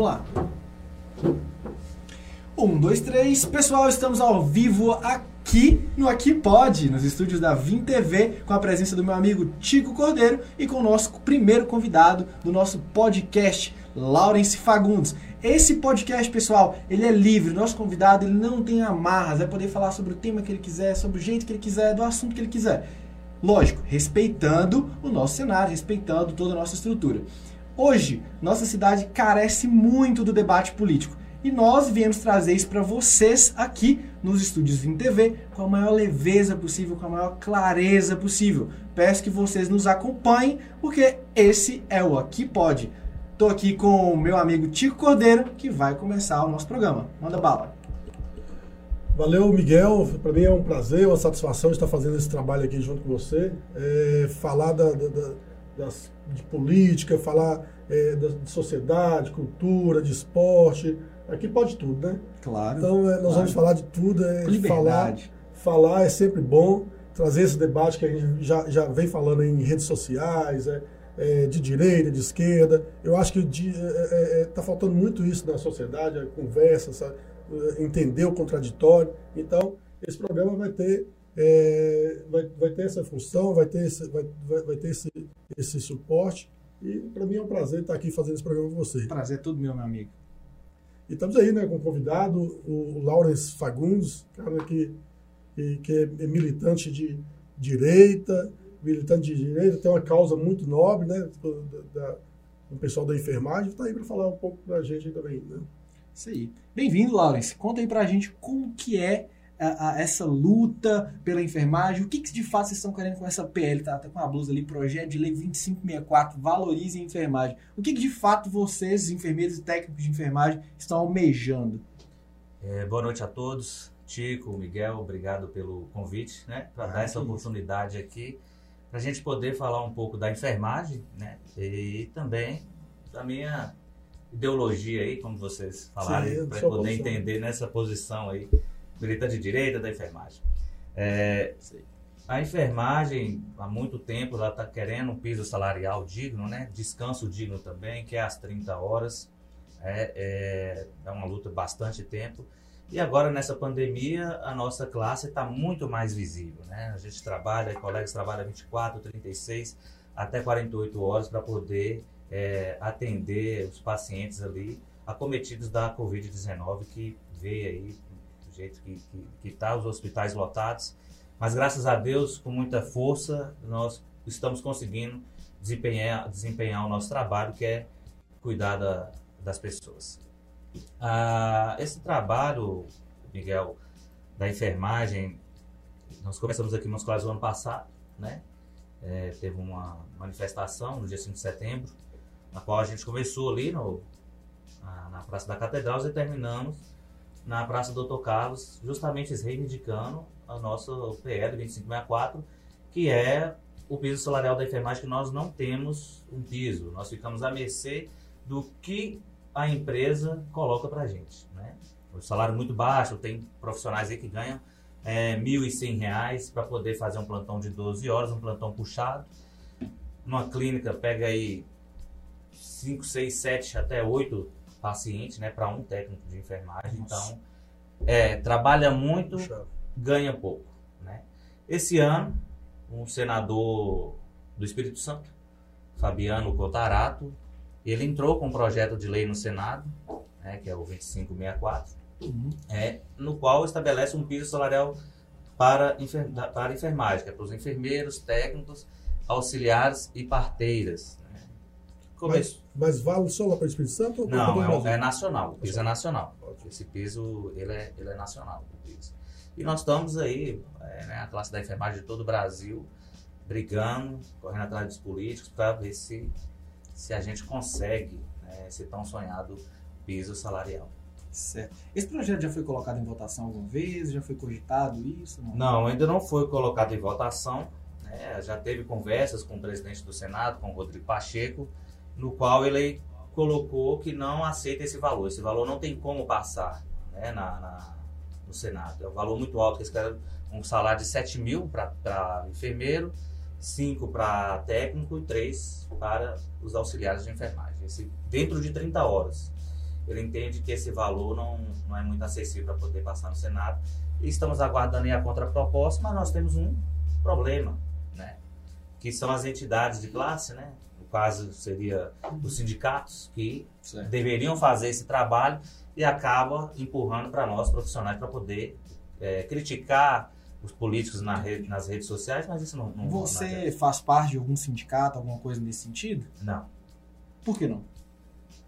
Vamos lá. Um, dois, três. Pessoal, estamos ao vivo aqui no Aqui Pode, nos estúdios da Vim TV, com a presença do meu amigo Tico Cordeiro e com o nosso primeiro convidado do nosso podcast, Laurence Fagundes. Esse podcast, pessoal, ele é livre. Nosso convidado ele não tem amarras, vai poder falar sobre o tema que ele quiser, sobre o jeito que ele quiser, do assunto que ele quiser. Lógico, respeitando o nosso cenário, respeitando toda a nossa estrutura. Hoje, nossa cidade carece muito do debate político. E nós viemos trazer isso para vocês aqui nos estúdios Vim TV com a maior leveza possível, com a maior clareza possível. Peço que vocês nos acompanhem, porque esse é o Aqui Pode. Estou aqui com o meu amigo Tico Cordeiro, que vai começar o nosso programa. Manda bala. Valeu, Miguel. Para mim é um prazer, uma satisfação estar fazendo esse trabalho aqui junto com você. É, falar da, da, da, das, de política, falar é, da, de sociedade, cultura, de esporte. Aqui pode tudo, né? Claro. Então é, nós claro. vamos falar de tudo. É, falar, falar é sempre bom. Trazer esse debate que a gente já, já vem falando em redes sociais, é, é, de direita, de esquerda. Eu acho que está faltando muito isso na sociedade, a conversa, sabe? entender o contraditório. Então, esse programa vai ter, é, vai, vai ter essa função, vai ter esse, vai, vai, ter esse, esse suporte. E para mim é um prazer estar aqui fazendo esse programa com você. Prazer é tudo meu, meu amigo. E estamos aí né, com o convidado, o Lawrence Fagundes, cara que, que, que é militante de direita, militante de direita, tem uma causa muito nobre, né? Da, da, o pessoal da enfermagem, está aí para falar um pouco para a gente também, né? Isso aí. Bem-vindo, Lawrence. Conta aí pra gente como que é a, a, essa luta pela enfermagem, o que, que de fato vocês estão querendo com essa PL, tá? Tá com a blusa ali, projeto de lei 2564, valorize a enfermagem. O que, que de fato vocês, enfermeiros e técnicos de enfermagem, estão almejando? É, boa noite a todos. Tico, Miguel, obrigado pelo convite, né? Para ah, dar essa oportunidade isso. aqui, para a gente poder falar um pouco da enfermagem, né? E também da minha ideologia aí, como vocês falaram, para poder entender nessa posição aí, militante de direita da enfermagem. É, a enfermagem, há muito tempo, ela está querendo um piso salarial digno, né? descanso digno também, que é às 30 horas. É, é, é uma luta bastante tempo. E agora, nessa pandemia, a nossa classe está muito mais visível. Né? A gente trabalha, colegas trabalham 24, 36, até 48 horas para poder é, atender os pacientes ali acometidos da Covid-19 que veio aí jeito que está, os hospitais lotados. Mas graças a Deus, com muita força, nós estamos conseguindo desempenhar, desempenhar o nosso trabalho, que é cuidar da, das pessoas. Ah, esse trabalho, Miguel, da enfermagem, nós começamos aqui nos Claros no ano passado, né? É, teve uma manifestação no dia 5 de setembro, na qual a gente começou ali no, na, na Praça da Catedral e terminamos na Praça Doutor Carlos, justamente reivindicando a nossa PL 2564, que é o piso salarial da enfermagem, que nós não temos um piso, nós ficamos à mercê do que a empresa coloca para a gente. Né? O salário muito baixo, tem profissionais aí que ganham é, R$ 1.100 para poder fazer um plantão de 12 horas, um plantão puxado. Numa clínica, pega aí 5, 6, 7, até 8 pacientes, né, para um técnico de enfermagem. Nossa. Então, é, trabalha muito, Puxa. ganha pouco. Né? Esse ano, um senador do Espírito Santo, Fabiano Cotarato, ele entrou com um projeto de lei no Senado, né, que é o 2564, uhum. é, no qual estabelece um piso salarial para, para a enfermagem, que é para os enfermeiros, técnicos, auxiliares e parteiras. Mas, mas vale só lá para o Espírito Santo? Não, é, é, nacional. O piso é nacional. Esse piso, ele é, ele é nacional. E nós estamos aí, é, né, a classe da enfermagem de todo o Brasil, brigando, correndo atrás dos políticos para ver se, se a gente consegue né, esse tão sonhado piso salarial. Certo. Esse projeto já foi colocado em votação alguma vez? Já foi cogitado isso? Não, não ainda não foi colocado em votação. Né? Já teve conversas com o presidente do Senado, com o Rodrigo Pacheco, no qual ele colocou que não aceita esse valor. Esse valor não tem como passar né, na, na no Senado. É um valor muito alto, eles querem um salário de 7 mil para enfermeiro, 5 para técnico e 3 para os auxiliares de enfermagem. Esse, dentro de 30 horas. ele entende que esse valor não, não é muito acessível para poder passar no Senado. E estamos aguardando a contraproposta, mas nós temos um problema, né? que são as entidades de classe, né? Caso seria os sindicatos, que certo. deveriam fazer esse trabalho e acaba empurrando para nós profissionais para poder é, criticar os políticos na rede, nas redes sociais, mas isso não. não Você não faz parte de algum sindicato, alguma coisa nesse sentido? Não. Por que não?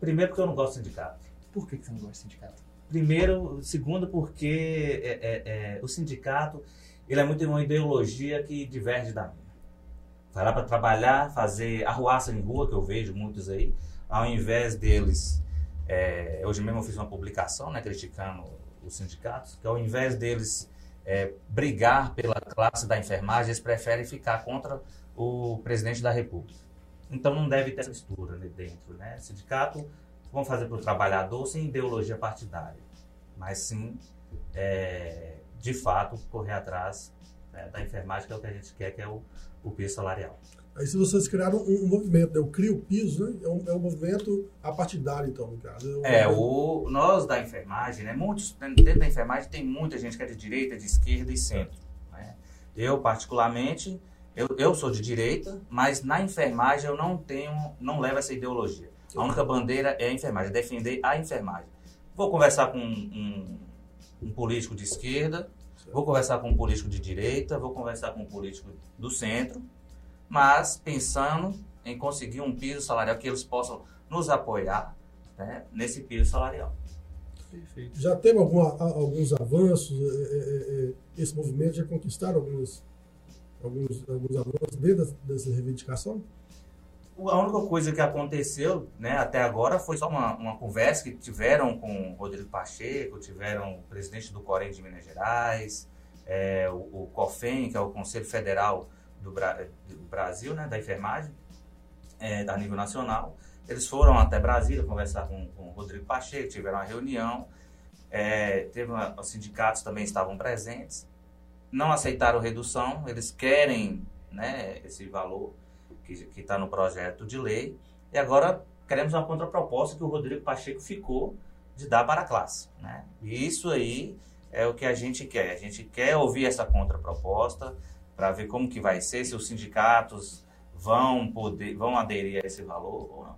Primeiro, porque eu não gosto de sindicato. Por que você não gosta de sindicato? Primeiro, segundo, porque é, é, é, o sindicato ele é muito uma ideologia que diverge da minha. Vai lá para trabalhar, fazer arruaça em rua, que eu vejo muitos aí, ao invés deles. É, hoje mesmo eu fiz uma publicação né, criticando os sindicatos, que ao invés deles é, brigar pela classe da enfermagem, eles preferem ficar contra o presidente da República. Então não deve ter essa mistura ali dentro. Né? Sindicato vão fazer para o trabalhador sem ideologia partidária, mas sim, é, de fato, correr atrás né, da enfermagem, que é o que a gente quer, que é o, o piso salarial. Aí se vocês criaram um, um movimento, né? o Crio Piso, né? É um, é um movimento apartidário, então, no caso. É, é o, nós da enfermagem, né? Muitos, dentro da enfermagem tem muita gente que é de direita, de esquerda e centro. Né? Eu, particularmente, eu, eu sou de direita, mas na enfermagem eu não tenho, não levo essa ideologia. A única bandeira é a enfermagem, é defender a enfermagem. Vou conversar com um, um, um político de esquerda, vou conversar com um político de direita, vou conversar com um político do centro, mas pensando em conseguir um piso salarial que eles possam nos apoiar né, nesse piso salarial. Perfeito. Já teve alguma, alguns avanços? É, é, é, esse movimento já conquistaram alguns, alguns, alguns avanços dentro dessa reivindicação? A única coisa que aconteceu né, até agora foi só uma, uma conversa que tiveram com o Rodrigo Pacheco, tiveram o presidente do Corém de Minas Gerais, é, o, o COFEM, que é o Conselho Federal do, Bra do Brasil, né, da enfermagem, é, da nível nacional. Eles foram até Brasília conversar com, com o Rodrigo Pacheco, tiveram uma reunião, é, teve uma, os sindicatos também estavam presentes, não aceitaram redução, eles querem né, esse valor que está no projeto de lei, e agora queremos uma contraproposta que o Rodrigo Pacheco ficou de dar para a classe. Né? E isso aí é o que a gente quer. A gente quer ouvir essa contraproposta para ver como que vai ser, se os sindicatos vão poder, vão aderir a esse valor ou não.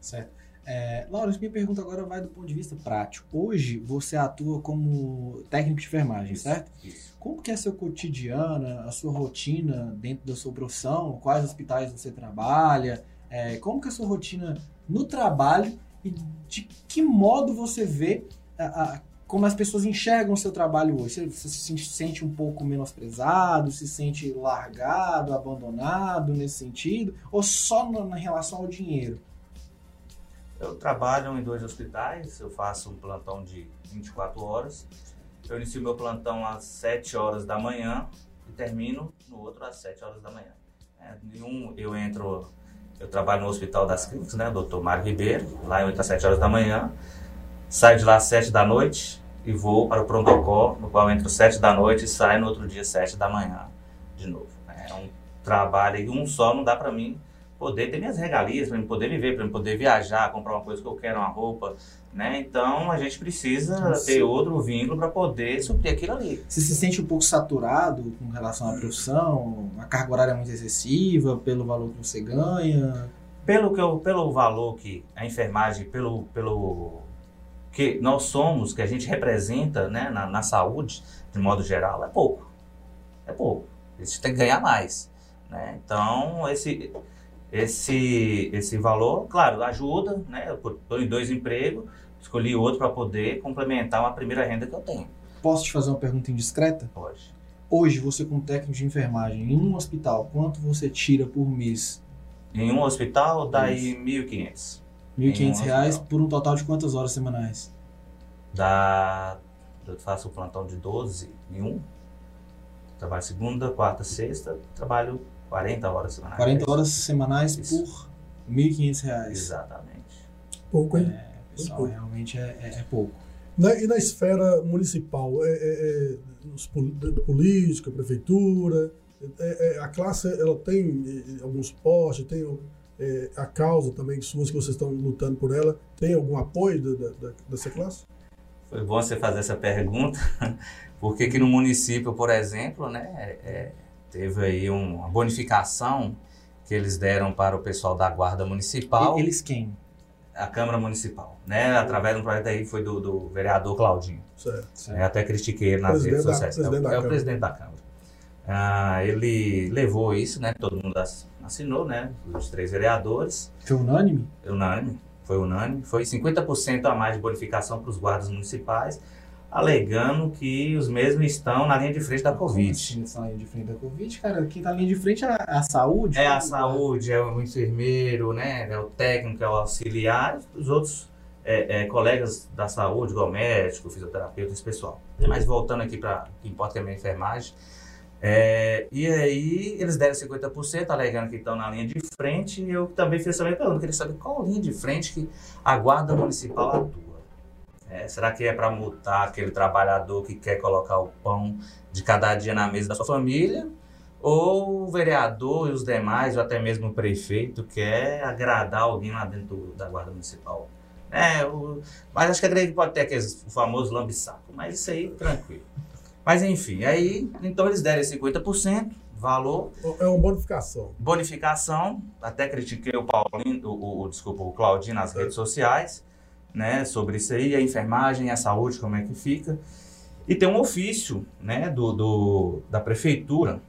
Certo. É, Laurence, minha pergunta agora vai do ponto de vista prático. Hoje você atua como técnico de enfermagem, isso, certo? Isso. Como que é seu cotidiano, a sua rotina dentro da sua profissão? Quais hospitais você trabalha? É, como que é a sua rotina no trabalho e de que modo você vê a, a, como as pessoas enxergam o seu trabalho hoje? Você, você se sente um pouco menosprezado, se sente largado, abandonado nesse sentido? Ou só na, na relação ao dinheiro? Eu trabalho em dois hospitais, eu faço um plantão de 24 horas. Eu inicio meu plantão às 7 horas da manhã e termino no outro às 7 horas da manhã. É, em um eu entro, eu trabalho no Hospital das Clínicas, né, Dr. Mário Ribeiro, lá eu entro às 7 horas da manhã, saio de lá às 7 da noite e vou para o protocolo, no qual entro às 7 da noite e saio no outro dia às 7 da manhã de novo. É um trabalho e um só não dá para mim poder ter minhas regalias, para poder viver, para poder viajar, comprar uma coisa que eu quero, uma roupa, né? Então a gente precisa Nossa. ter outro vínculo para poder suprir aquilo ali. Você se sente um pouco saturado com relação à profissão? A carga horária é muito excessiva pelo valor que você ganha? Pelo que eu, pelo valor que a enfermagem, pelo pelo que nós somos, que a gente representa, né, na, na saúde, de modo geral, é pouco. É pouco. A gente tem que ganhar mais, né? Então esse esse, esse valor, claro, ajuda, né? Eu estou em dois empregos, escolhi outro para poder complementar uma primeira renda que eu tenho. Posso te fazer uma pergunta indiscreta? Pode. Hoje, você como técnico de enfermagem, em um hospital, quanto você tira por mês? Em um hospital, dá aí 1.500. 1.500 um reais por um total de quantas horas semanais? Dá... Eu faço o plantão de 12 em um. Trabalho segunda, quarta, sexta. Trabalho 40 horas semanais. 40 horas semanais Isso. por R$ 1.500. Exatamente. Pouco, hein? É, pessoal, pouco. realmente é, é, é, pouco. Na, e na esfera municipal, é, é, é os política, prefeitura, é, a classe ela tem alguns postos, tem é, a causa também suas que vocês estão lutando por ela, tem algum apoio da, da, dessa classe? Foi bom você fazer essa pergunta, porque aqui no município, por exemplo, né, é, teve aí uma bonificação que eles deram para o pessoal da Guarda Municipal. Eles quem? A Câmara Municipal, né? Através de um projeto aí foi do, do vereador Claudinho. Certo. É, até critiquei ele nas redes sociais. Da, é, é o presidente da Câmara. Ah, ele levou isso, né? Todo mundo assinou, né? Os três vereadores. Foi unânime? Unânime, foi unânime. Foi 50% a mais de bonificação para os guardas municipais alegando que os mesmos estão na linha de frente da Covid. Assim, na linha de frente da Covid, cara? Quem está na linha de frente é a, saúde? É a saúde, é o enfermeiro, né? É o técnico, é o auxiliar, os outros é, é, colegas da saúde, igual médico, fisioterapeuta, esse pessoal. Mas voltando aqui para o que importa que é a minha enfermagem. É, e aí eles deram 50%, alegando que estão na linha de frente, e eu também fiz essa pergunta, queria saber qual linha de frente que a guarda municipal atua. É, será que é para multar aquele trabalhador que quer colocar o pão de cada dia na mesa da sua família? Ou o vereador e os demais, ou até mesmo o prefeito, quer agradar alguém lá dentro da Guarda Municipal? É, o, mas acho que a igreja pode ter aquele famoso lambisaco, mas isso aí tranquilo. Mas enfim, aí então eles deram 50%, valor. É uma bonificação. Bonificação, até critiquei o Paulinho, o, o desculpa, o Claudinho nas é. redes sociais né, sobre isso aí, a enfermagem, a saúde, como é que fica. E tem um ofício né, do, do, da prefeitura,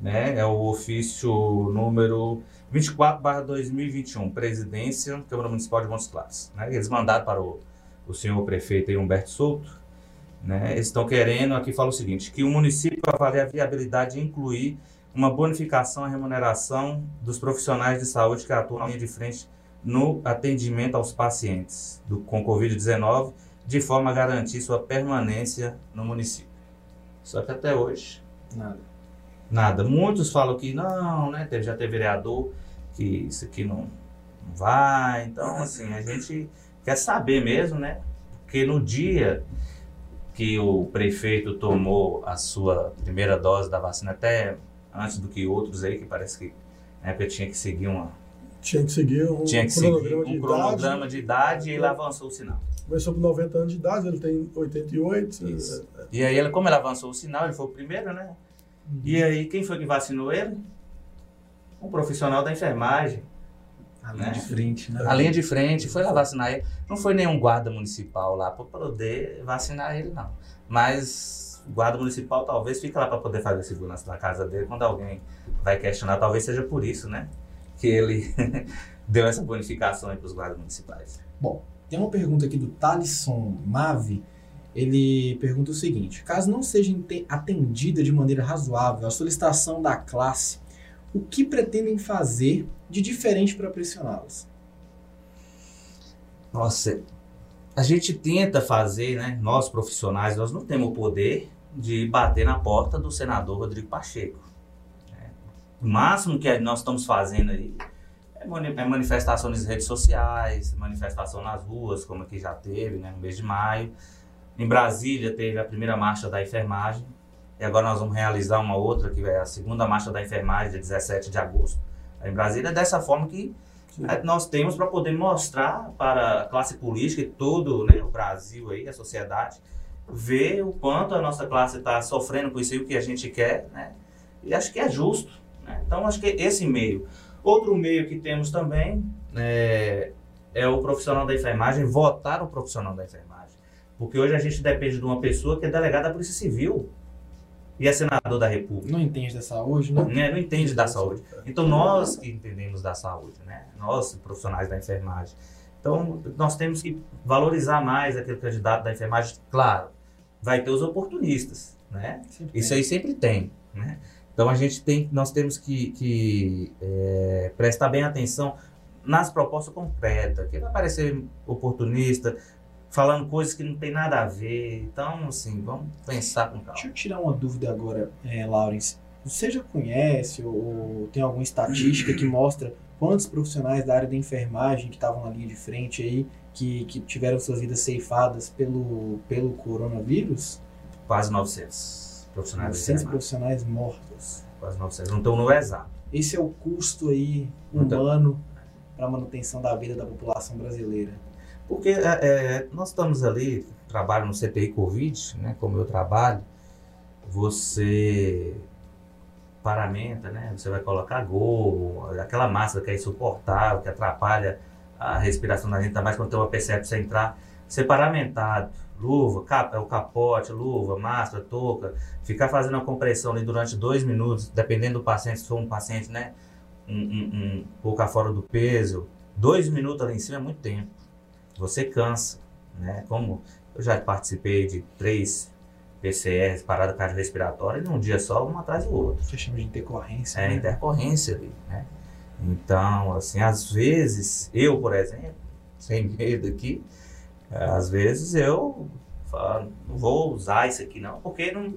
né, é o ofício número 24/2021, Presidência Câmara Municipal de Montes Claros. Né, eles mandaram para o, o senhor prefeito Humberto Souto, né, eles estão querendo, aqui fala o seguinte, que o município avalie a viabilidade de incluir uma bonificação à remuneração dos profissionais de saúde que atuam na linha de frente no atendimento aos pacientes do, com Covid-19, de forma a garantir sua permanência no município. Só que até hoje, nada. Nada. Muitos falam que não, né? Já teve vereador que isso aqui não, não vai. Então, assim, a gente quer saber mesmo, né? Porque no dia que o prefeito tomou a sua primeira dose da vacina, até antes do que outros aí, que parece que na época tinha que seguir uma, tinha que seguir um Tinha que cronograma, seguir um de, cronograma idade, de idade e ele avançou o sinal. Começou com 90 anos de idade, ele tem 88. Isso. É, é. E aí, ele, como ele avançou o sinal, ele foi o primeiro, né? Uhum. E aí, quem foi que vacinou ele? Um profissional da enfermagem. A linha né? de frente, né? A linha de frente, foi lá vacinar ele. Não foi nenhum guarda municipal lá para poder vacinar ele, não. Mas o guarda municipal talvez fique lá para poder fazer segurança na casa dele. Quando alguém vai questionar, talvez seja por isso, né? Que ele deu essa bonificação para os guardas municipais. Bom, tem uma pergunta aqui do Talisson Mave. Ele pergunta o seguinte: caso não seja atendida de maneira razoável a solicitação da classe, o que pretendem fazer de diferente para pressioná-las? Nossa, a gente tenta fazer, né? Nós profissionais, nós não temos o poder de bater na porta do senador Rodrigo Pacheco. O máximo que nós estamos fazendo aí é, é manifestação nas redes sociais, manifestação nas ruas, como aqui já teve, né, no mês de maio. Em Brasília teve a primeira marcha da enfermagem. E agora nós vamos realizar uma outra, que é a segunda marcha da enfermagem, dia 17 de agosto. Em Brasília, é dessa forma que Sim. nós temos para poder mostrar para a classe política e todo né, o Brasil, aí, a sociedade, ver o quanto a nossa classe está sofrendo com isso e o que a gente quer. Né? E acho que é justo. Né? Então, acho que esse meio. Outro meio que temos também é, é o profissional da enfermagem, votar o profissional da enfermagem. Porque hoje a gente depende de uma pessoa que é delegada da Polícia Civil e é senador da República. Não entende da saúde, né? né? Não entende da saúde. Então, nós que entendemos da saúde, né? nós, profissionais da enfermagem. Então, nós temos que valorizar mais aquele candidato da enfermagem. Claro, vai ter os oportunistas, né? Isso aí sempre tem, né? Então a gente tem, nós temos que, que é, prestar bem atenção nas propostas concretas, que vai parecer oportunista, falando coisas que não tem nada a ver. Então, assim, vamos pensar com calma. Deixa eu tirar uma dúvida agora, é, Lawrence. Você já conhece ou tem alguma estatística que mostra quantos profissionais da área da enfermagem que estavam na linha de frente aí, que, que tiveram suas vidas ceifadas pelo, pelo coronavírus? Quase 900 profissionais 900 profissionais mortos. Quase 900. Não estão no exato. esse é o custo aí humano para a manutenção da vida da população brasileira? Porque é, é, nós estamos ali, trabalho no CTI Covid, né, como eu trabalho, você paramenta, né? Você vai colocar gorro, aquela máscara que é insuportável, que atrapalha a respiração da gente, ainda mais quando tem uma percepção você entrar. Ser paramentado, luva, cap, o capote, luva, máscara, touca, ficar fazendo a compressão ali durante dois minutos, dependendo do paciente, se for um paciente, né? Um, um, um pouco fora do peso, dois minutos ali em cima é muito tempo. Você cansa, né? Como eu já participei de três PCRs, parada cardiorrespiratória, num dia só, um atrás do outro. Você chama de intercorrência. É, né? intercorrência ali, né? Então, assim, às vezes, eu, por exemplo, sem medo aqui, às vezes eu falo, não vou usar isso aqui não, porque não,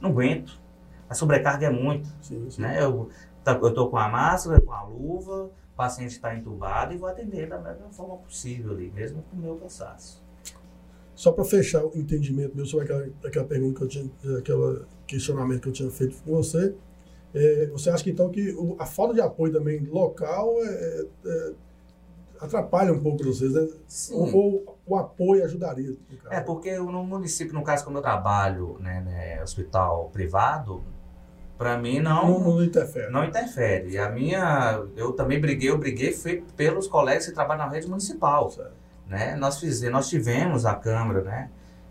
não aguento. A sobrecarga é muito, sim, sim. né? Eu, tá, eu tô com a máscara, com a luva, o paciente está entubado e vou atender da melhor forma possível ali, mesmo com o meu cansaço. Só para fechar o entendimento meu sobre aquela, aquela pergunta que eu tinha, aquele questionamento que eu tinha feito com você, é, você acha que então que o, a falta de apoio também local é, é, atrapalha um pouco vocês, né? Sim. Ou, o apoio ajudaria? É, porque no município, no caso como eu trabalho, né, né hospital privado, para mim não, não, não, interfere. Não interfere. E a minha, eu também briguei, eu briguei foi pelos colegas que trabalham na rede municipal. Certo. Né? Nós, fizemos, nós tivemos a Câmara, né,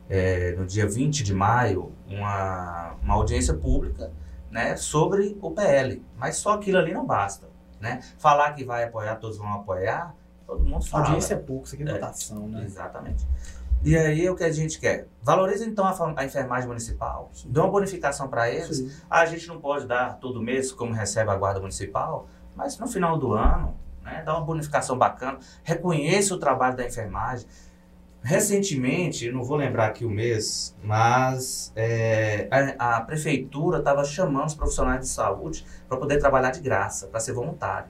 é, no dia 20 de maio, uma, uma audiência pública né, sobre o PL. Mas só aquilo ali não basta. Né? Falar que vai apoiar, todos vão apoiar, todo mundo fala. Audiência é pouco, isso aqui é votação, né? Exatamente. E aí o que a gente quer? Valoriza então a, a enfermagem municipal, Sim. dê uma bonificação para eles. Sim. A gente não pode dar todo mês como recebe a guarda municipal, mas no final do ano, né, dá uma bonificação bacana, reconheça o trabalho da enfermagem. Recentemente, não vou lembrar aqui o mês, mas é, a, a, prefeitura estava chamando os profissionais de saúde para poder trabalhar de graça, para ser voluntário.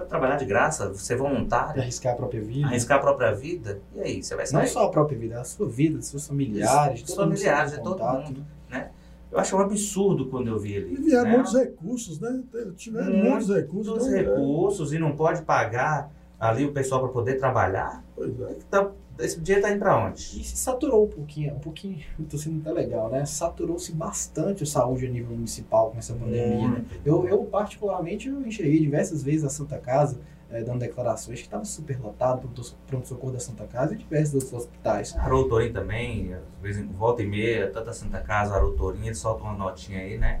Para trabalhar de graça, ser voluntário. Arriscar a própria vida. Arriscar a própria vida. E aí, você vai sair? Não só a própria vida, a sua vida, seus familiares. Os familiares, é todo mundo. Né? Eu acho um absurdo quando eu vi ali. E vieram né? muitos recursos, né? Tiveram muitos, muitos recursos. Muitos recursos, e não pode pagar ali o pessoal para poder trabalhar. Pois é. Então, esse dinheiro está indo para onde? E se saturou um pouquinho, um pouquinho, estou sendo até legal, né? Saturou-se bastante a saúde a nível municipal com essa pandemia, né? Eu, eu, particularmente, eu enxerguei diversas vezes a Santa Casa é, dando declarações que estava super lotado, pronto-socorro da Santa Casa e diversos outros hospitais. A Aroutorim também, às vezes volta e meia, tanto a Santa Casa, a Aroutorim, eles soltam uma notinha aí, né?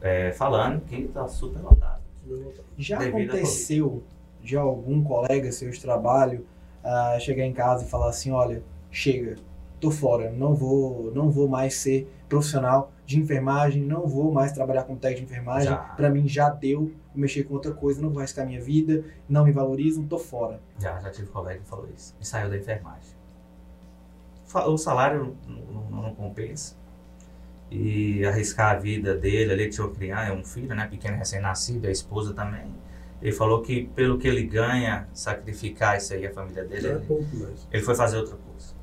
É, falando que está super lotado. Já aconteceu de algum colega seu de trabalho uh, chegar em casa e falar assim, olha, chega, tô fora, não vou, não vou mais ser profissional de enfermagem, não vou mais trabalhar como técnico de enfermagem, para mim já deu, mexer com outra coisa, não vou arriscar minha vida, não me valorizam, tô fora. Já, já tive um colega que falou isso, e saiu da enfermagem. O salário não, não, não compensa, e arriscar a vida dele, ele tinha uma criança, um filho, né, pequeno recém-nascido, a esposa também, ele falou que pelo que ele ganha, sacrificar isso aí a família dele, é ele, pouco ele foi fazer outra coisa.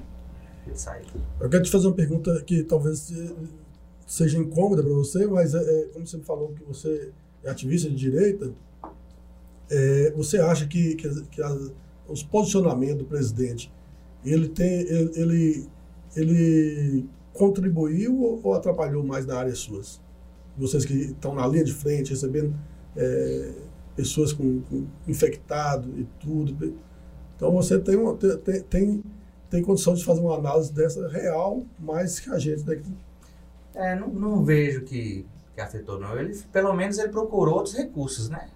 Ele saiu. Eu quero te fazer uma pergunta que talvez seja incômoda para você, mas é, é, como você me falou que você é ativista de direita, é, você acha que, que, que a, os posicionamentos do presidente ele tem ele, ele, ele contribuiu ou atrapalhou mais na área suas? Vocês que estão na linha de frente, recebendo é, pessoas com, com infectado e tudo. Então você tem, uma, tem, tem, tem condição de fazer uma análise dessa real, mais que a gente daqui. É, não, não vejo que, que afetou, não. Ele, pelo menos ele procurou outros recursos, né?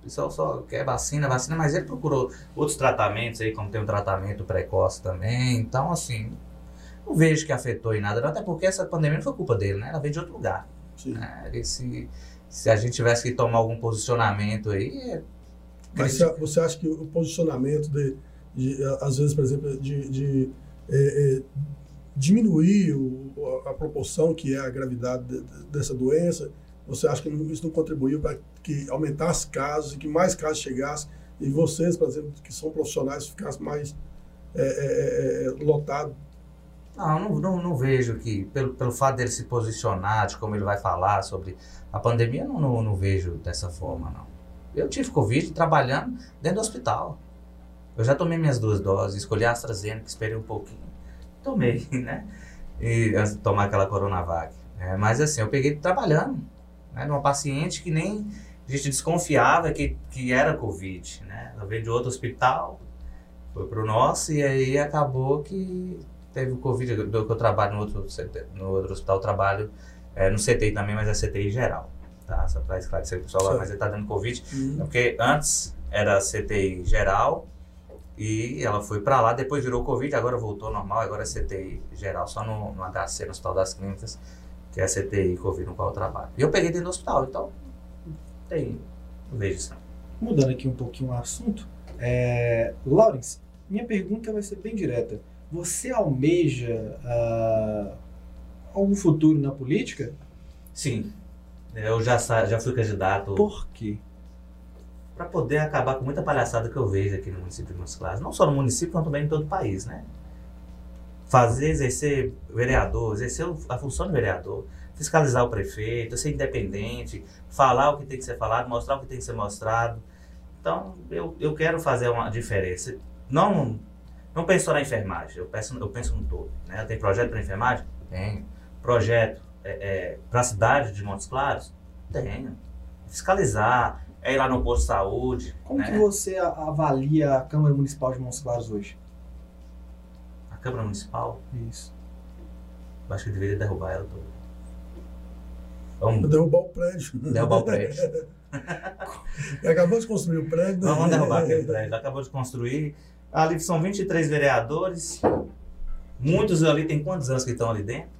O pessoal só quer vacina, vacina, mas ele procurou outros tratamentos aí, como tem um tratamento precoce também. Então, assim, não vejo que afetou em nada, não, até porque essa pandemia não foi culpa dele, né? Ela veio de outro lugar. Sim. Né? Esse, se a gente tivesse que tomar algum posicionamento aí. É Mas você acha que o posicionamento de, de às vezes, por exemplo, de, de é, é, diminuir o, a, proporção que é a gravidade de, de, dessa doença, você acha que isso não contribuiu para que aumentasse casos e que mais casos chegassem e vocês, por exemplo, que são profissionais, ficassem mais é, é, é lotado Não, não, não, não, vejo que, pelo, pelo fato dele se posicionar, de como ele vai falar sobre a pandemia, não, não, não vejo dessa forma, não. Eu tive Covid trabalhando dentro do hospital. Eu já tomei minhas duas doses, escolhi a AstraZeneca, esperei um pouquinho. Tomei, né? E antes de tomar aquela Coronavac. É, mas assim, eu peguei trabalhando, né? Numa paciente que nem a gente desconfiava que, que era Covid, né? Ela veio de outro hospital, foi pro nosso e aí acabou que teve o Covid, do que eu trabalho no outro, no outro hospital, eu trabalho é, no CTI também, mas é CTI geral, tá? Só para esclarecer o pessoal lá, mas ele tá dando Covid, uhum. porque antes era CTI geral e ela foi para lá, depois virou Covid, agora voltou normal, agora é CTI geral, só no, no HC, no Hospital das Clínicas, que é a CTI Covid no qual eu trabalho. E eu peguei dentro do hospital, então tem, vejo isso. Mudando aqui um pouquinho o assunto, é, Lawrence, minha pergunta vai ser bem direta. Você almeja uh, algum futuro na política? Sim. Eu já, já fui candidato. Por quê? Para poder acabar com muita palhaçada que eu vejo aqui no município de Montes Claros. Não só no município, como também em todo o país, né? Fazer, exercer vereador, exercer a função de vereador, fiscalizar o prefeito, ser independente, falar o que tem que ser falado, mostrar o que tem que ser mostrado. Então, eu, eu quero fazer uma diferença. Não não penso só na enfermagem, eu penso, eu penso no todo. Né? Tem projeto para enfermagem? Tenho. Projeto é, é, para a cidade de Montes Claros? Tenho. Fiscalizar, é ir lá no posto de saúde. Como né? que você avalia a Câmara Municipal de Montes Claros hoje? A Câmara Municipal? Isso. Eu acho que deveria derrubar ela toda. Vamos derrubar o prédio. Derrubar o prédio. acabou de construir o prédio. Não, vamos derrubar aquele prédio. Acabou de construir. Ali são 23 vereadores. Muitos ali têm quantos anos que estão ali dentro?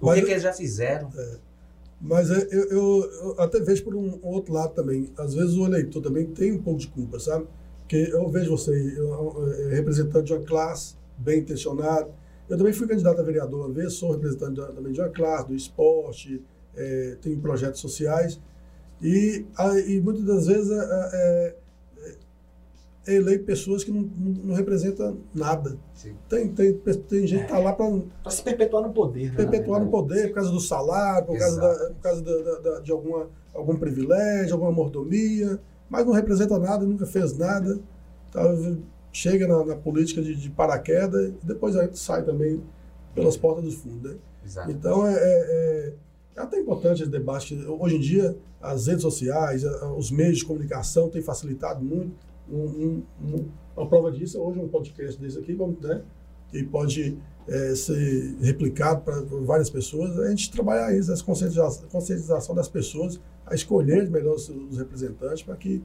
O que, que eles já fizeram? É, mas eu, eu, eu, até vejo por um outro lado também. Às vezes o eleitor também tem um pouco de culpa, sabe? Porque eu vejo você eu, é, representante de uma classe bem intencionada. Eu também fui candidato a vereador uma vez, sou representante também de uma classe, do esporte, é, tenho projetos sociais. E, e muitas das vezes é, é eleito pessoas que não, não representam nada. Tem, tem, tem gente que está lá para se perpetuar no poder. Né, perpetuar no poder, por causa do salário, por causa, da, por causa da, da, de alguma, algum privilégio, alguma mordomia, mas não representa nada, nunca fez nada. Então, chega na, na política de, de, paraquedas e depois a gente sai também pelas portas dos fundos. Né? Então, é, é, é, é até importante esse debate. Hoje em dia, as redes sociais, os meios de comunicação têm facilitado muito um, um, uma prova disso, hoje um podcast desse aqui, como, né, que pode é, ser replicado para várias pessoas, a gente trabalhar isso, essa conscientização, conscientização das pessoas, a escolher melhor os, os representantes para que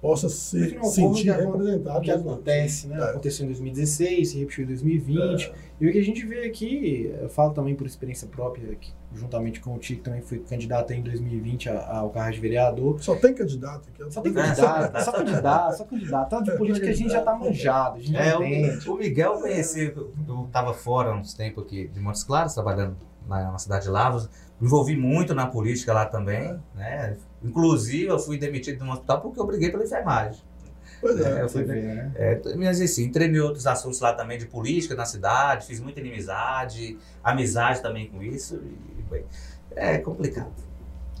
possa se sentir representado. O que acontece, né? É. Aconteceu em 2016, se repetiu em 2020. É. E o que a gente vê aqui, eu falo também por experiência própria, que juntamente com o Tico também fui candidato em 2020 ao cargo de vereador. Só tem candidato aqui. Só tem candidato, só candidato, só candidato. Tanto de política a gente já tá manjado, a gente é, o, o Miguel conheci, eu estava fora uns tempos aqui de Montes Claros, trabalhando na, na cidade de Lavras, me envolvi muito na política lá também, né? Inclusive, eu fui demitido de um hospital porque eu briguei pela enfermagem. Pois é, é eu fui, né? é, mas assim, entrei em outros assuntos lá também de política na cidade, fiz muita inimizade, amizade também com isso, e, bem, é complicado.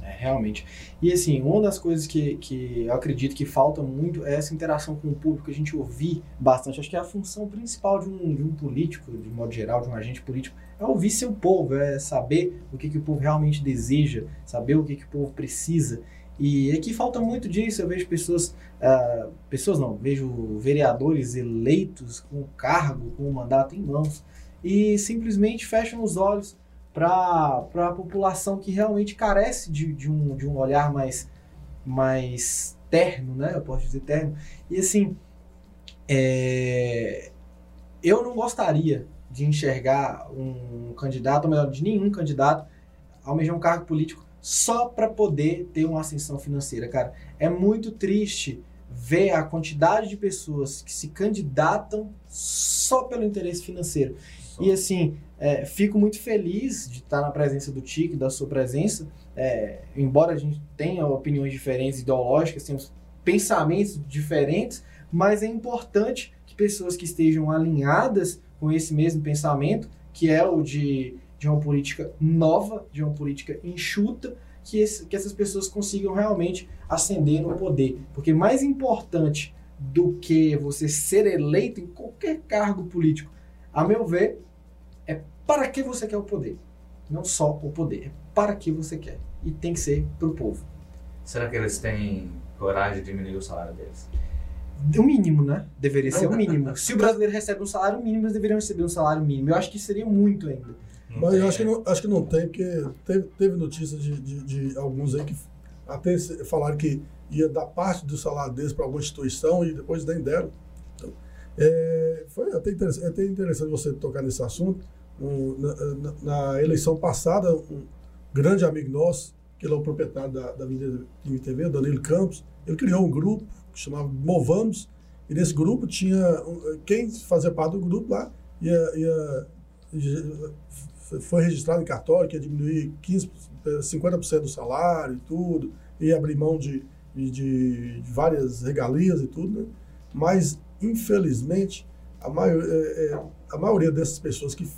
É, realmente. E assim, uma das coisas que, que eu acredito que falta muito é essa interação com o público, a gente ouvir bastante. Acho que é a função principal de um, de um político, de modo geral, de um agente político, é ouvir seu povo, é saber o que, que o povo realmente deseja, saber o que, que o povo precisa. E aqui falta muito disso. Eu vejo pessoas, uh, pessoas não, vejo vereadores eleitos com cargo, com mandato em mãos e simplesmente fecham os olhos para a população que realmente carece de, de, um, de um olhar mais, mais terno, né? Eu posso dizer terno. E assim, é, eu não gostaria de enxergar um candidato, ou melhor, de nenhum candidato, almejar um cargo político só para poder ter uma ascensão financeira, cara. É muito triste ver a quantidade de pessoas que se candidatam só pelo interesse financeiro. Só. E assim, é, fico muito feliz de estar na presença do Tique, da sua presença. É, embora a gente tenha opiniões diferentes, ideológicas, tenha pensamentos diferentes, mas é importante pessoas que estejam alinhadas com esse mesmo pensamento, que é o de, de uma política nova, de uma política enxuta, que, esse, que essas pessoas consigam realmente ascender no poder. Porque mais importante do que você ser eleito em qualquer cargo político, a meu ver, é para que você quer o poder. Não só o poder, é para que você quer. E tem que ser para o povo. Será que eles têm coragem de diminuir o salário deles? O mínimo, né? Deveria ser o mínimo. Se o brasileiro recebe um salário mínimo, eles deveriam receber um salário mínimo. Eu acho que seria muito ainda. Não Mas tem, eu acho que, não, acho que não tem, porque teve, teve notícia de, de, de, alguns aí que até falaram que ia dar parte do salário deles para alguma instituição e depois nem deram. Então, é, foi até interessante, é até interessante você tocar nesse assunto. Um, na, na, na, eleição passada, um grande amigo nosso, que ele é o proprietário da, da TV, Danilo Campos, ele criou um grupo que chamava Movamos, e nesse grupo tinha. Quem fazia parte do grupo lá ia, ia, foi registrado em cartório que ia diminuir 15, 50% do salário e tudo, ia abrir mão de, de, de várias regalias e tudo, né? mas infelizmente a, maior, é, é, a maioria dessas pessoas que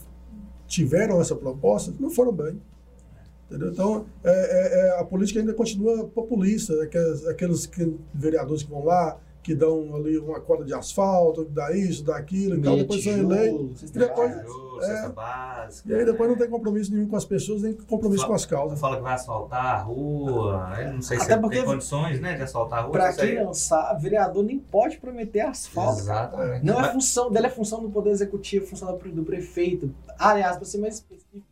tiveram essa proposta não foram bem. Entendeu? Então, é, é, é, a política ainda continua populista, aqueles, aqueles que, vereadores que vão lá, que dão ali uma corda de asfalto, dá isso, dá aquilo, então depois são eleitos. E é, básica, e aí depois não tem compromisso nenhum com as pessoas, nem compromisso fala, com as causas. Fala que vai asfaltar a rua, não sei Até se tem condições né, de asfaltar a rua. Para quem não sabe, vereador nem pode prometer asfalto. Exatamente. Não é função dele, é função do Poder Executivo, função do prefeito. Aliás, para ser mais específico,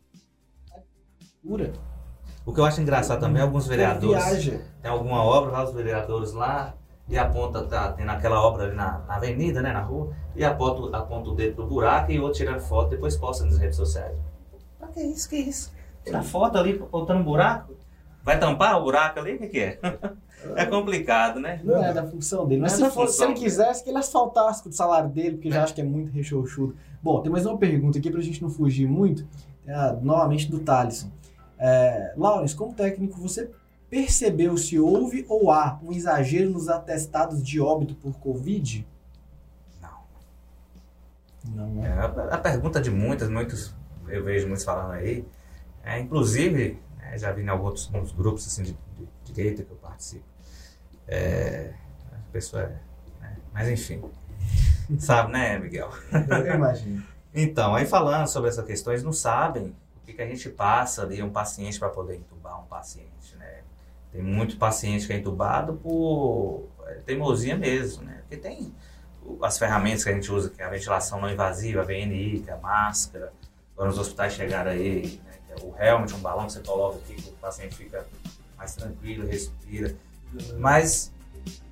o que eu acho engraçado também, alguns vereadores. Tem alguma obra lá, os vereadores lá, e aponta, tá, tem naquela obra ali na, na, avenida, né, na rua, e aponta, aponta o dedo pro buraco e o outro tirando foto, depois posta nas redes sociais. Pra que isso, que isso? Tirar foto ali, apontando um buraco? Vai tampar o buraco ali? O que, que é? É complicado, né? Não é da função dele. Mas se, fosse, se ele quisesse, que ele asfaltasse com o salário dele, porque é. já acho que é muito rechonchudo. Bom, tem mais uma pergunta aqui pra gente não fugir muito. É, novamente do Thalisson. É, Lawrence, como técnico, você percebeu se houve ou há um exagero nos atestados de óbito por Covid? Não. Não, né? é. a, a, pergunta de muitas, muitos, eu vejo muitos falando aí, é, inclusive, é, já vi em alguns grupos assim, de, de, direita que eu participo, é, a pessoa é, né? mas enfim, sabe, né, Miguel? Eu imagino. então, aí falando sobre essas questões, não sabem que, que a gente passa ali um paciente para poder entubar um paciente, né? Tem muito paciente que é entubado por é, teimosia mesmo, né? Porque tem as ferramentas que a gente usa, que é a ventilação não invasiva, a VNI, que é a máscara, quando os hospitais chegaram aí, né? que é o helmet, um balão que você coloca aqui, que o paciente fica mais tranquilo, respira. Mas,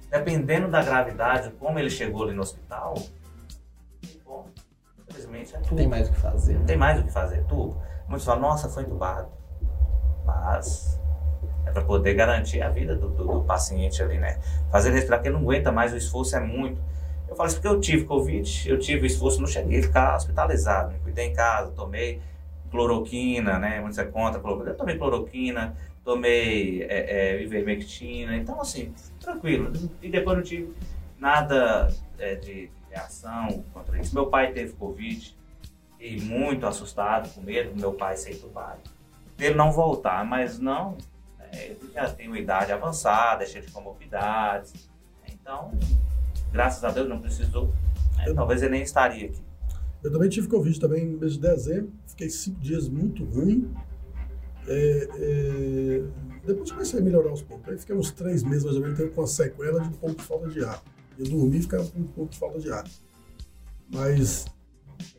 dependendo da gravidade, como ele chegou ali no hospital, bom, infelizmente é tudo. Tem mais o que fazer. Não tem mais o que fazer, tudo. Muitos falam, nossa, foi entubado. Mas é para poder garantir a vida do, do, do, paciente ali, né? Fazer respirar, porque ele não aguenta mais, o esforço é muito. Eu falo isso porque eu tive Covid, eu tive esforço, não cheguei a ficar hospitalizado. Me cuidei em casa, tomei cloroquina, né? Muitos é contra cloroquina. Eu tomei cloroquina, tomei é, é, ivermectina. Então, assim, tranquilo. E depois não tive nada é, de reação contra isso. Meu pai teve Covid, Fiquei muito assustado, com medo do meu pai ser entubado. Ele não voltar, mas não, é, ele já tem uma idade avançada, é cheio de comorbidades. Então, graças a Deus não precisou. É, talvez ele nem estaria aqui. Eu também tive Covid também no mês de dezembro, fiquei cinco dias muito ruim. É, é, depois comecei a melhorar aos poucos. Aí fiquei uns três meses mais ou menos com uma sequela de um pouco de falta de ar. Eu dormi e ficava com um pouco de falta de ar. Mas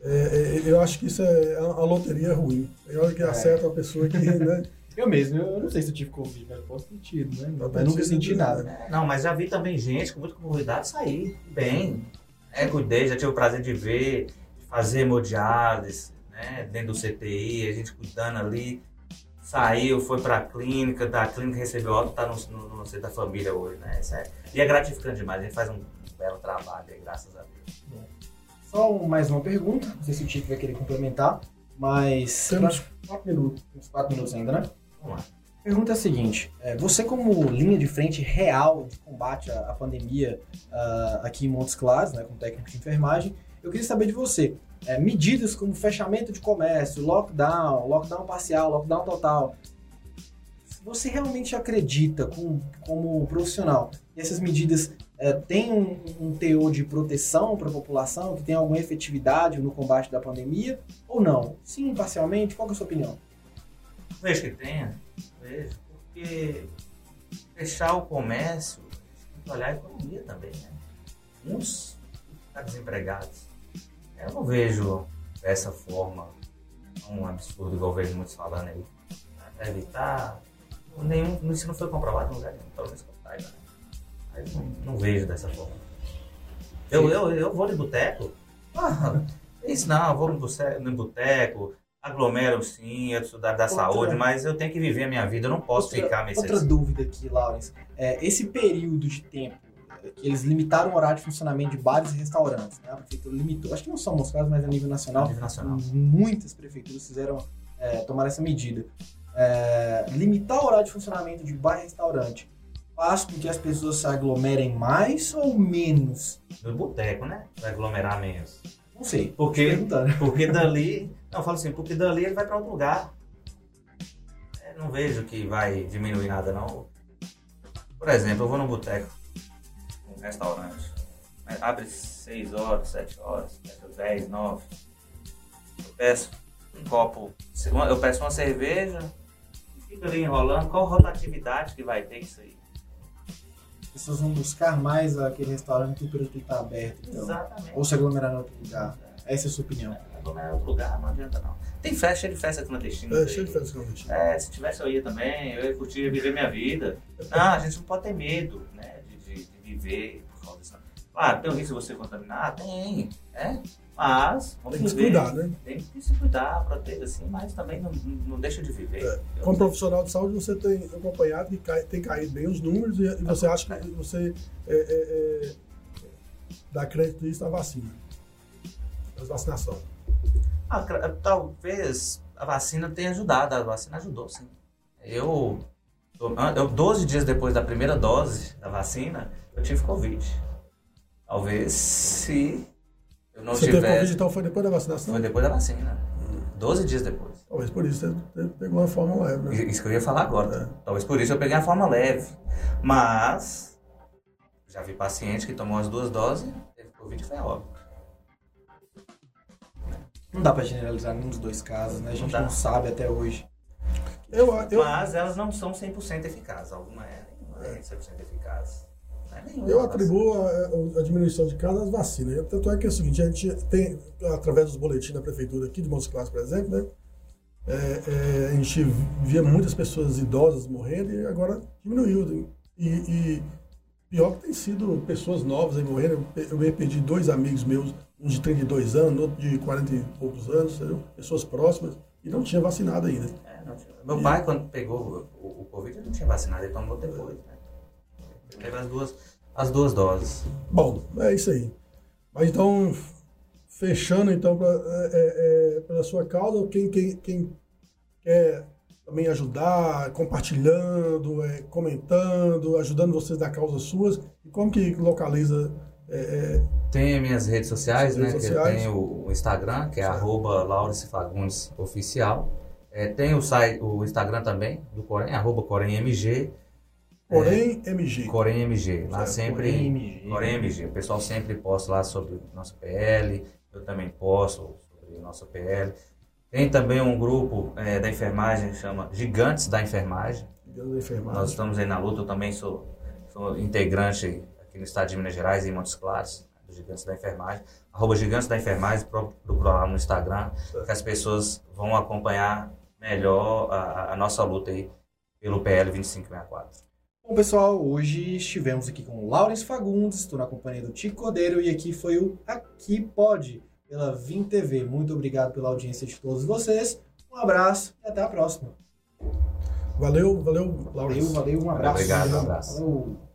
é, é, eu acho que isso é a, loteria ruim. É hora que é. acerta uma pessoa que, né? Eu mesmo, eu não sei se eu tive Covid, mas posso ter tido, né? Mas, mas nunca senti nada. Né? Não, mas já vi também gente com muita comunidade sair bem. É, cuidei, já tive o prazer de ver, de fazer hemodiálise, né? Dentro do CTI, a gente cuidando ali. Saiu, foi para a clínica, da clínica recebeu alta, tá no, no, no centro da família hoje, né? É, e é gratificante demais, a gente faz um belo trabalho aí, graças a Deus. Só mais uma pergunta, não sei se o Tico vai querer complementar, mas. Temos quatro minutos. Temos quatro minutos ainda, né? Vamos lá. Pergunta é a seguinte: é, você, como linha de frente real de combate à, à pandemia uh, aqui em Montes Claros, né, como técnico de enfermagem, eu queria saber de você. É, medidas como fechamento de comércio, lockdown, lockdown parcial, lockdown total. Você realmente acredita, com, como profissional, que essas medidas é, têm um, um, teor de proteção para a população, que tem alguma efetividade no combate da pandemia, ou não? Sim, parcialmente? Qual é a sua opinião? Vejo que tenha vejo, porque fechar o comércio, tem que olhar a economia também, né? Uns estão desempregados. Eu não vejo dessa forma um absurdo, igual vejo muitos falando aí. Para evitar. Nenhum, isso não foi comprovado em lugar nenhum, pelo menos que eu não, não, vejo dessa forma. Eu, eu, eu vou de boteco. Ah, isso não, vou no boteco, aglomero sim, eu estudar da outra, saúde, mas eu tenho que viver a minha vida, eu não posso outra, ficar me Outra dúvida aqui, Lawrence. É, esse período de tempo é, que eles limitaram o horário de funcionamento de bares e restaurantes, né? A prefeitura limitou, acho que não são casos, mas a nível nacional, a nível nacional. muitas prefeituras fizeram, é, tomar essa medida. É, limitar o horário de funcionamento de bar e restaurante faz com que as pessoas se aglomerem mais ou menos? No boteco, né? Vai aglomerar menos. Não sei. Porque, porque dali não, eu falo assim, porque dali ele vai para outro lugar. É, não vejo que vai diminuir nada, não. Por exemplo, eu vou no boteco, um restaurante. Abre 6 horas, 7 horas, 10, 9. Eu peço um copo, eu peço uma cerveja fico ali enrolando. Qual rotatividade que vai ter isso aí? As pessoas vão buscar mais aquele restaurante que o período está aberto. Então. Exatamente. Ou se aglomerar em outro lugar. Essa é a sua opinião. Aglomerar em outro lugar, não adianta não. Tem festa, cheio de festa clandestina. É, cheio de festa clandestina. É, se tivesse eu ia também, eu ia curtir, viver minha vida. Não, a gente não pode ter medo, né, de, de, de viver por causa disso. Claro, tem um risco de você contaminar? Tem, é. Mas, vamos tem que viver. se cuidar, né? Tem que se cuidar, proteger assim, mas também não, não deixa de viver. É. Como profissional de saúde, você tem acompanhado que cai, tem caído bem os números e, e você acha que você é, é, é, dá crédito isso à vacina das vacinação? Ah, talvez a vacina tenha ajudado, a vacina ajudou, sim. Eu, eu, 12 dias depois da primeira dose da vacina, eu tive Covid. Talvez se eu não você tivesse... teve Covid, então foi depois da vacinação? Foi depois da vacina. 12 dias depois. Talvez por isso você pegou uma forma leve, né? Isso que eu ia falar agora. É. Talvez por isso eu peguei a forma leve. Mas, já vi paciente que tomou as duas doses, teve Covid e foi óbito. Não dá para generalizar nenhum dos dois casos, né? A gente não, não sabe até hoje. Eu, eu, Mas elas não são 100% eficazes. Alguma é, não é 100% eficaz. É eu atribuo a, a, diminuição de casos às vacinas. Tanto é que é o seguinte, a gente tem, através dos boletins da prefeitura aqui de Montes Claros, por exemplo, né? É, é, a gente via muitas pessoas idosas morrendo e agora diminuiu. E, e pior que tem sido pessoas novas aí morrendo. Eu, eu perdi dois amigos meus um de 32 anos, outro de 40 e poucos anos, entendeu? pessoas próximas, e não tinha vacinado ainda. É, tinha. Meu e... pai, quando pegou o, o, Covid, não tinha vacinado, ele tomou depois. Né? Teve as duas, as duas doses. Bom, é isso aí. Mas então, fechando então pra, é, é, é pela sua causa, quem, quem, quem quer também ajudar, compartilhando, é, comentando, ajudando vocês da causa suas, e como que localiza é, é, tem minhas redes sociais, redes né? Sociais. Que tenho o Instagram, que é arroba Fagundes Oficial. É, tem o, site, o Instagram também, do Corém, arroba CoremMG. Corém MG. Corém MG. Lá certo. sempre. Corém MG. O pessoal sempre posta lá sobre o nosso PL. Eu também posto sobre o nosso PL. Tem também um grupo é, da enfermagem que chama Gigantes da Enfermagem. Gigantes da Enfermagem. Nós estamos aí na luta. Eu também sou, sou integrante aqui no estado de Minas Gerais, em Montes Claros, do Gigantes da Enfermagem. Arroba Gigantes da Enfermagem, procura lá no Instagram, que as pessoas vão acompanhar melhor a, a nossa luta aí pelo PL 2564. Bom, pessoal, hoje estivemos aqui com o Laurence Fagundes, estou na companhia do Tico Cordeiro e aqui foi o Aqui Pode, pela Vim TV. Muito obrigado pela audiência de todos vocês. Um abraço e até a próxima. Valeu, valeu, Laurence. Valeu, valeu, um abraço. Obrigado, um abraço. Valeu.